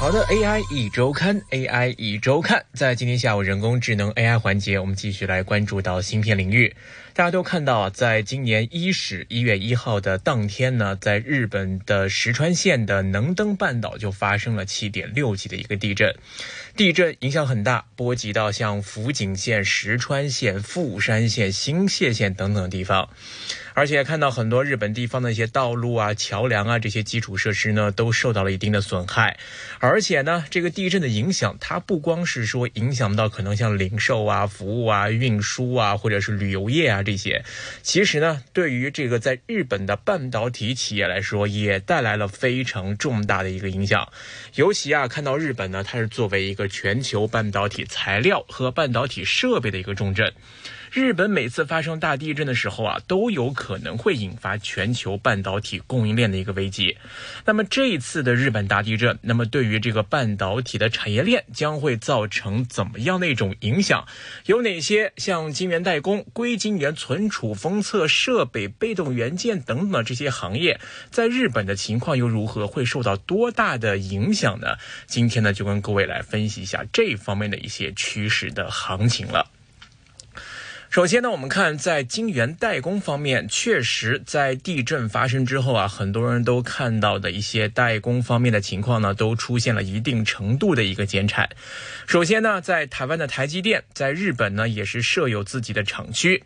好的，AI 一周刊，AI 一周刊，在今天下午人工智能 AI 环节，我们继续来关注到芯片领域。大家都看到，在今年伊始一月一号的当天呢，在日本的石川县的能登半岛就发生了七点六级的一个地震，地震影响很大，波及到像福井县、石川县、富山县、新泻县等等地方。而且看到很多日本地方的一些道路啊、桥梁啊这些基础设施呢，都受到了一定的损害。而且呢，这个地震的影响，它不光是说影响到可能像零售啊、服务啊、运输啊，或者是旅游业啊这些，其实呢，对于这个在日本的半导体企业来说，也带来了非常重大的一个影响。尤其啊，看到日本呢，它是作为一个全球半导体材料和半导体设备的一个重镇。日本每次发生大地震的时候啊，都有可能会引发全球半导体供应链的一个危机。那么这一次的日本大地震，那么对于这个半导体的产业链将会造成怎么样的一种影响？有哪些像晶圆代工、硅晶圆存储、封测设备、被动元件等等这些行业，在日本的情况又如何？会受到多大的影响呢？今天呢，就跟各位来分析一下这方面的一些趋势的行情了。首先呢，我们看在晶圆代工方面，确实在地震发生之后啊，很多人都看到的一些代工方面的情况呢，都出现了一定程度的一个减产。首先呢，在台湾的台积电，在日本呢也是设有自己的厂区。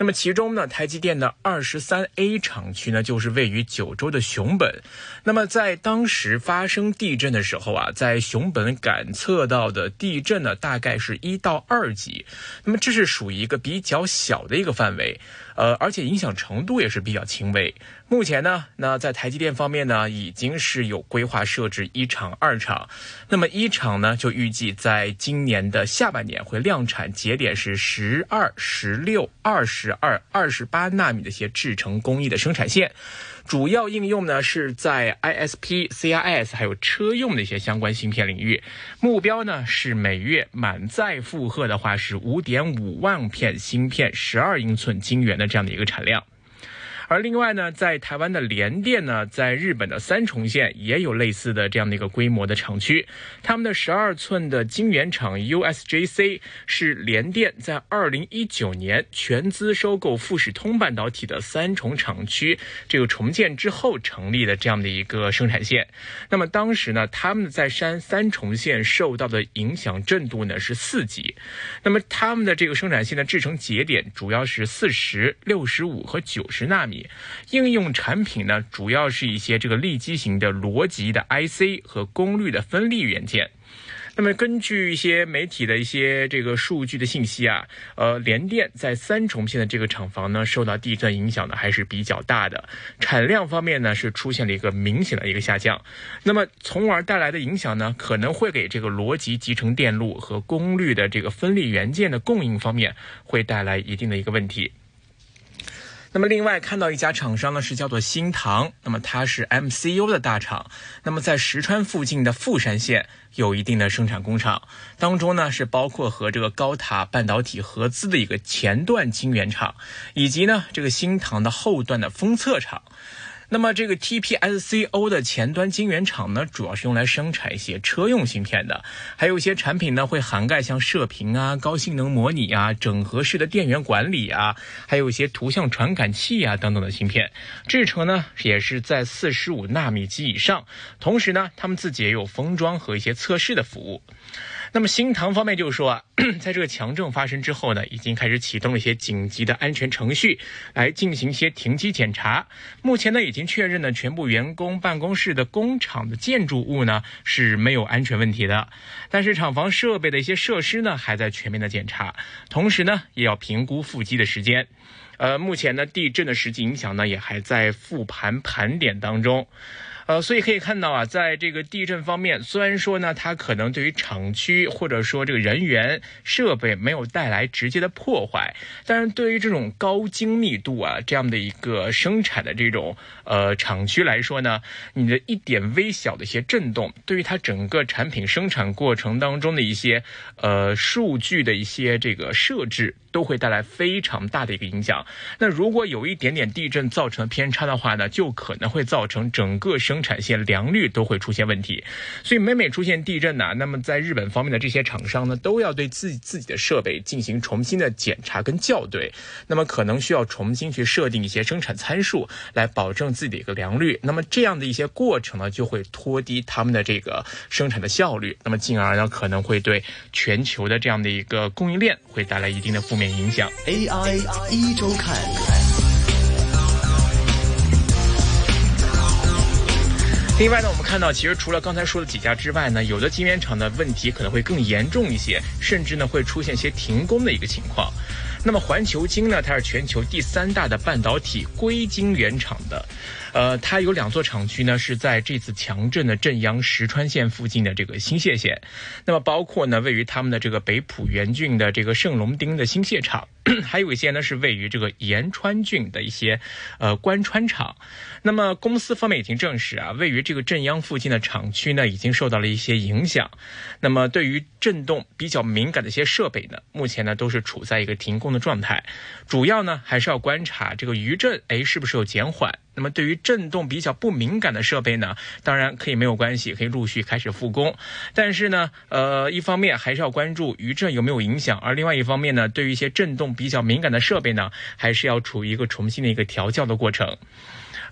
那么其中呢，台积电的二十三 A 厂区呢，就是位于九州的熊本。那么在当时发生地震的时候啊，在熊本感测到的地震呢，大概是一到二级。那么这是属于一个比较小的一个范围。呃，而且影响程度也是比较轻微。目前呢，那在台积电方面呢，已经是有规划设置一厂、二厂。那么一厂呢，就预计在今年的下半年会量产，节点是十二、十六、二十二、二十八纳米的一些制程工艺的生产线。主要应用呢是在 ISP、CIS 还有车用的一些相关芯片领域，目标呢是每月满载负荷的话是五点五万片芯片，十二英寸晶圆的这样的一个产量。而另外呢，在台湾的联电呢，在日本的三重县也有类似的这样的一个规模的厂区。他们的十二寸的晶圆厂 USJC 是联电在二零一九年全资收购富士通半导体的三重厂区这个重建之后成立的这样的一个生产线。那么当时呢，他们在山三重县受到的影响震度呢是四级。那么他们的这个生产线的制成节点主要是四十六十五和九十纳米。应用产品呢，主要是一些这个立基型的逻辑的 IC 和功率的分立元件。那么根据一些媒体的一些这个数据的信息啊，呃，联电在三重县的这个厂房呢，受到地震影响呢还是比较大的，产量方面呢是出现了一个明显的一个下降。那么从而带来的影响呢，可能会给这个逻辑集成电路和功率的这个分立元件的供应方面会带来一定的一个问题。那么另外看到一家厂商呢，是叫做新唐，那么它是 MCU 的大厂，那么在石川附近的富山县有一定的生产工厂，当中呢是包括和这个高塔半导体合资的一个前段晶圆厂，以及呢这个新唐的后段的封测厂。那么这个 TPSCO 的前端晶圆厂呢，主要是用来生产一些车用芯片的，还有一些产品呢会涵盖像射频啊、高性能模拟啊、整合式的电源管理啊，还有一些图像传感器啊等等的芯片，制程呢也是在四十五纳米及以上，同时呢，他们自己也有封装和一些测试的服务。那么新唐方面就是说啊，在这个强震发生之后呢，已经开始启动了一些紧急的安全程序，来进行一些停机检查。目前呢，已经确认呢，全部员工办公室的工厂的建筑物呢是没有安全问题的，但是厂房设备的一些设施呢还在全面的检查，同时呢也要评估复机的时间。呃，目前呢地震的实际影响呢也还在复盘盘点当中。呃，所以可以看到啊，在这个地震方面，虽然说呢，它可能对于厂区或者说这个人员设备没有带来直接的破坏，但是对于这种高精密度啊这样的一个生产的这种呃厂区来说呢，你的一点微小的一些震动，对于它整个产品生产过程当中的一些呃数据的一些这个设置。都会带来非常大的一个影响。那如果有一点点地震造成偏差的话呢，就可能会造成整个生产线良率都会出现问题。所以每每出现地震呢，那么在日本方面的这些厂商呢，都要对自己自己的设备进行重新的检查跟校对，那么可能需要重新去设定一些生产参数来保证自己的一个良率。那么这样的一些过程呢，就会拖低他们的这个生产的效率，那么进而呢，可能会对全球的这样的一个供应链会带来一定的负影响。AI 一周看。另外呢，我们看到，其实除了刚才说的几家之外呢，有的晶圆厂的问题可能会更严重一些，甚至呢会出现一些停工的一个情况。那么环球晶呢，它是全球第三大的半导体硅晶圆厂的。呃，它有两座厂区呢，是在这次强震的震央石川县附近的这个新泻县。那么包括呢，位于他们的这个北浦原郡的这个圣龙町的新泻厂，还有一些呢是位于这个岩川郡的一些呃关川厂。那么公司方面已经证实啊，位于这个震央附近的厂区呢，已经受到了一些影响。那么对于震动比较敏感的一些设备呢，目前呢都是处在一个停工的状态。主要呢还是要观察这个余震，哎，是不是有减缓？那么对于震动比较不敏感的设备呢，当然可以没有关系，可以陆续开始复工。但是呢，呃，一方面还是要关注余震有没有影响，而另外一方面呢，对于一些震动比较敏感的设备呢，还是要处于一个重新的一个调教的过程。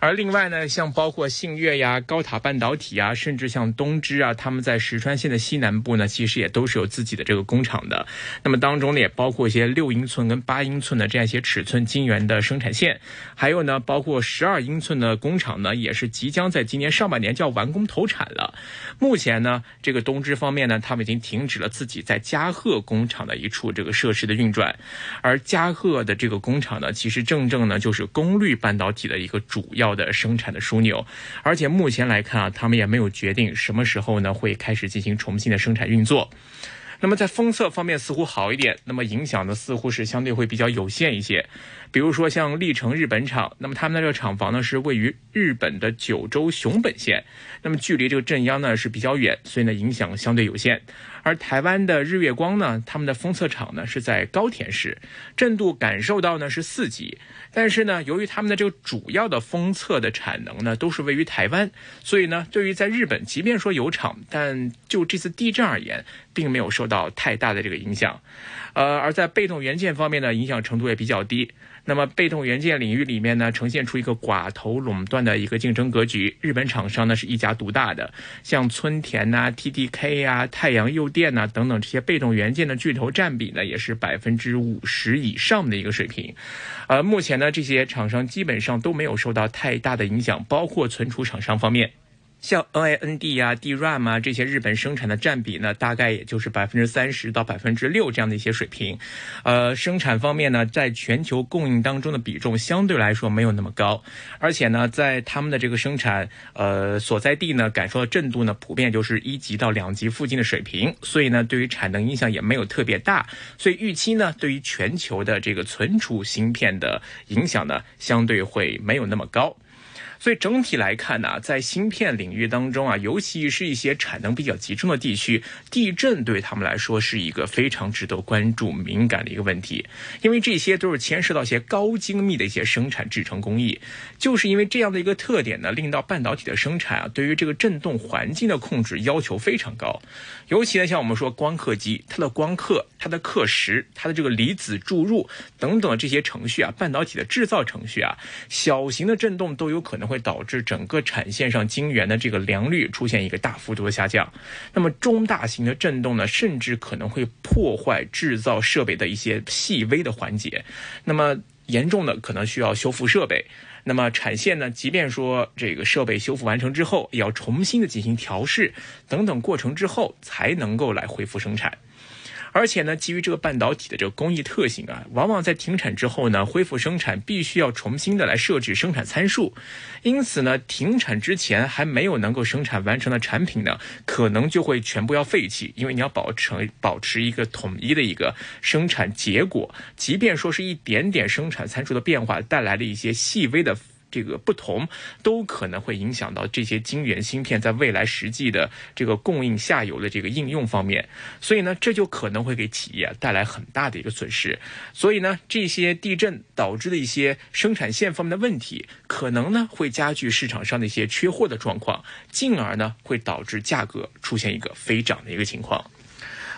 而另外呢，像包括信越呀、高塔半导体啊，甚至像东芝啊，他们在石川县的西南部呢，其实也都是有自己的这个工厂的。那么当中呢，也包括一些六英寸跟八英寸的这样一些尺寸晶圆的生产线，还有呢，包括十二英寸的工厂呢，也是即将在今年上半年就要完工投产了。目前呢，这个东芝方面呢，他们已经停止了自己在加贺工厂的一处这个设施的运转，而加贺的这个工厂呢，其实正正呢就是功率半导体的一个主要。的生产的枢纽，而且目前来看啊，他们也没有决定什么时候呢会开始进行重新的生产运作。那么在封测方面似乎好一点，那么影响呢似乎是相对会比较有限一些。比如说像历城日本厂，那么他们的这个厂房呢是位于日本的九州熊本县，那么距离这个震央呢是比较远，所以呢影响相对有限。而台湾的日月光呢，他们的封测厂呢是在高田市，震度感受到呢是四级。但是呢，由于他们的这个主要的封测的产能呢都是位于台湾，所以呢，对于在日本，即便说有厂，但就这次地震而言，并没有受到太大的这个影响。呃，而在被动元件方面呢，影响程度也比较低。那么被动元件领域里面呢，呈现出一个寡头垄断的一个竞争格局。日本厂商呢是一家独大的，像村田呐、TDK 呀、太阳诱电呐等等这些被动元件的巨头占比呢，也是百分之五十以上的一个水平。呃，目前呢，这些厂商基本上都没有受到太大的影响，包括存储厂商方面。像 NAND 啊、DRAM 啊这些日本生产的占比呢，大概也就是百分之三十到百分之六这样的一些水平。呃，生产方面呢，在全球供应当中的比重相对来说没有那么高，而且呢，在他们的这个生产呃所在地呢，感受到震度呢，普遍就是一级到两级附近的水平，所以呢，对于产能影响也没有特别大。所以预期呢，对于全球的这个存储芯片的影响呢，相对会没有那么高。所以整体来看呢，在芯片领域当中啊，尤其是一些产能比较集中的地区，地震对他们来说是一个非常值得关注、敏感的一个问题，因为这些都是牵涉到一些高精密的一些生产制程工艺。就是因为这样的一个特点呢，令到半导体的生产啊，对于这个振动环境的控制要求非常高。尤其呢，像我们说光刻机，它的光刻、它的刻蚀、它的这个离子注入等等这些程序啊，半导体的制造程序啊，小型的振动都有可能。会导致整个产线上晶圆的这个良率出现一个大幅度的下降。那么中大型的震动呢，甚至可能会破坏制造设备的一些细微的环节。那么严重的可能需要修复设备。那么产线呢，即便说这个设备修复完成之后，也要重新的进行调试等等过程之后，才能够来恢复生产。而且呢，基于这个半导体的这个工艺特性啊，往往在停产之后呢，恢复生产必须要重新的来设置生产参数，因此呢，停产之前还没有能够生产完成的产品呢，可能就会全部要废弃，因为你要保持保持一个统一的一个生产结果，即便说是一点点生产参数的变化带来了一些细微的。这个不同，都可能会影响到这些晶圆芯片在未来实际的这个供应下游的这个应用方面。所以呢，这就可能会给企业带来很大的一个损失。所以呢，这些地震导致的一些生产线方面的问题，可能呢会加剧市场上的一些缺货的状况，进而呢会导致价格出现一个飞涨的一个情况。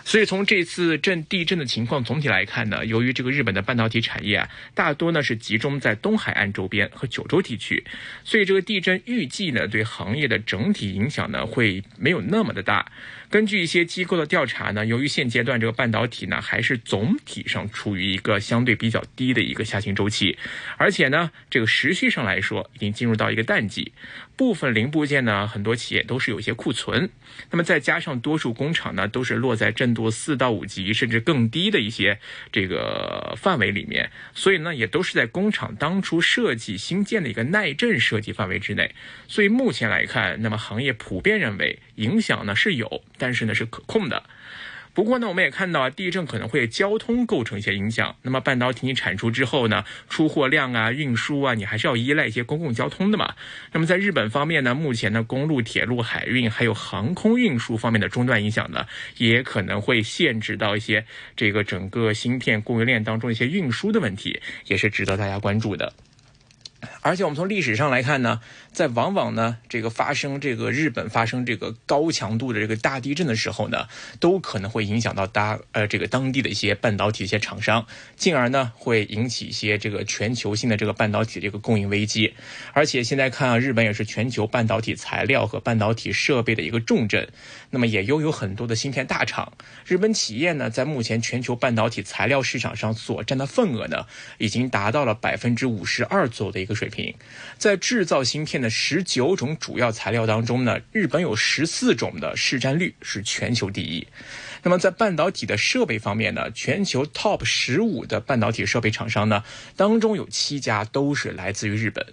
所以从这次震地震的情况总体来看呢，由于这个日本的半导体产业啊，大多呢是集中在东海岸周边和九州地区，所以这个地震预计呢对行业的整体影响呢会没有那么的大。根据一些机构的调查呢，由于现阶段这个半导体呢还是总体上处于一个相对比较低的一个下行周期，而且呢这个时序上来说已经进入到一个淡季，部分零部件呢很多企业都是有一些库存，那么再加上多数工厂呢都是落在震度四到五级甚至更低的一些这个范围里面，所以呢也都是在工厂当初设计新建的一个耐震设计范围之内，所以目前来看，那么行业普遍认为影响呢是有。但是呢是可控的，不过呢我们也看到啊，地震可能会交通构成一些影响。那么半导体你产出之后呢，出货量啊、运输啊，你还是要依赖一些公共交通的嘛。那么在日本方面呢，目前呢公路、铁路、海运还有航空运输方面的中断影响呢，也可能会限制到一些这个整个芯片供应链当中一些运输的问题，也是值得大家关注的。而且我们从历史上来看呢，在往往呢这个发生这个日本发生这个高强度的这个大地震的时候呢，都可能会影响到大呃这个当地的一些半导体一些厂商，进而呢会引起一些这个全球性的这个半导体这个供应危机。而且现在看啊，日本也是全球半导体材料和半导体设备的一个重镇，那么也拥有很多的芯片大厂。日本企业呢在目前全球半导体材料市场上所占的份额呢，已经达到了百分之五十二左右的一个。水平，在制造芯片那十九种主要材料当中呢，日本有十四种的市占率是全球第一。那么在半导体的设备方面呢，全球 TOP 十五的半导体设备厂商呢，当中有七家都是来自于日本。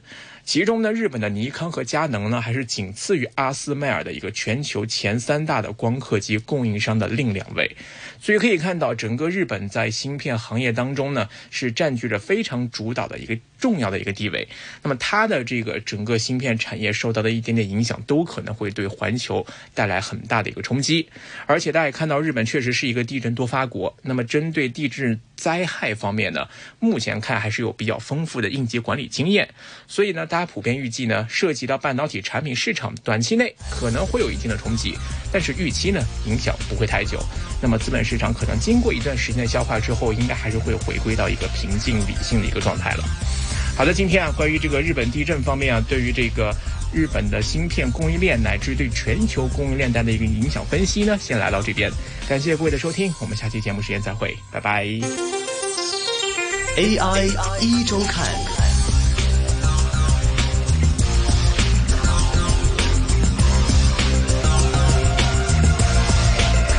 其中呢，日本的尼康和佳能呢，还是仅次于阿斯麦尔的一个全球前三大的光刻机供应商的另两位。所以可以看到，整个日本在芯片行业当中呢，是占据着非常主导的一个重要的一个地位。那么它的这个整个芯片产业受到的一点点影响，都可能会对环球带来很大的一个冲击。而且大家也看到，日本确实是一个地震多发国。那么针对地质灾害方面呢，目前看还是有比较丰富的应急管理经验。所以呢，大。大家普遍预计呢，涉及到半导体产品市场，短期内可能会有一定的冲击，但是预期呢，影响不会太久。那么资本市场可能经过一段时间的消化之后，应该还是会回归到一个平静理性的一个状态了。好的，今天啊，关于这个日本地震方面啊，对于这个日本的芯片供应链乃至对全球供应链带的一个影响分析呢，先来到这边。感谢各位的收听，我们下期节目时间再会，拜拜。AI 一周看。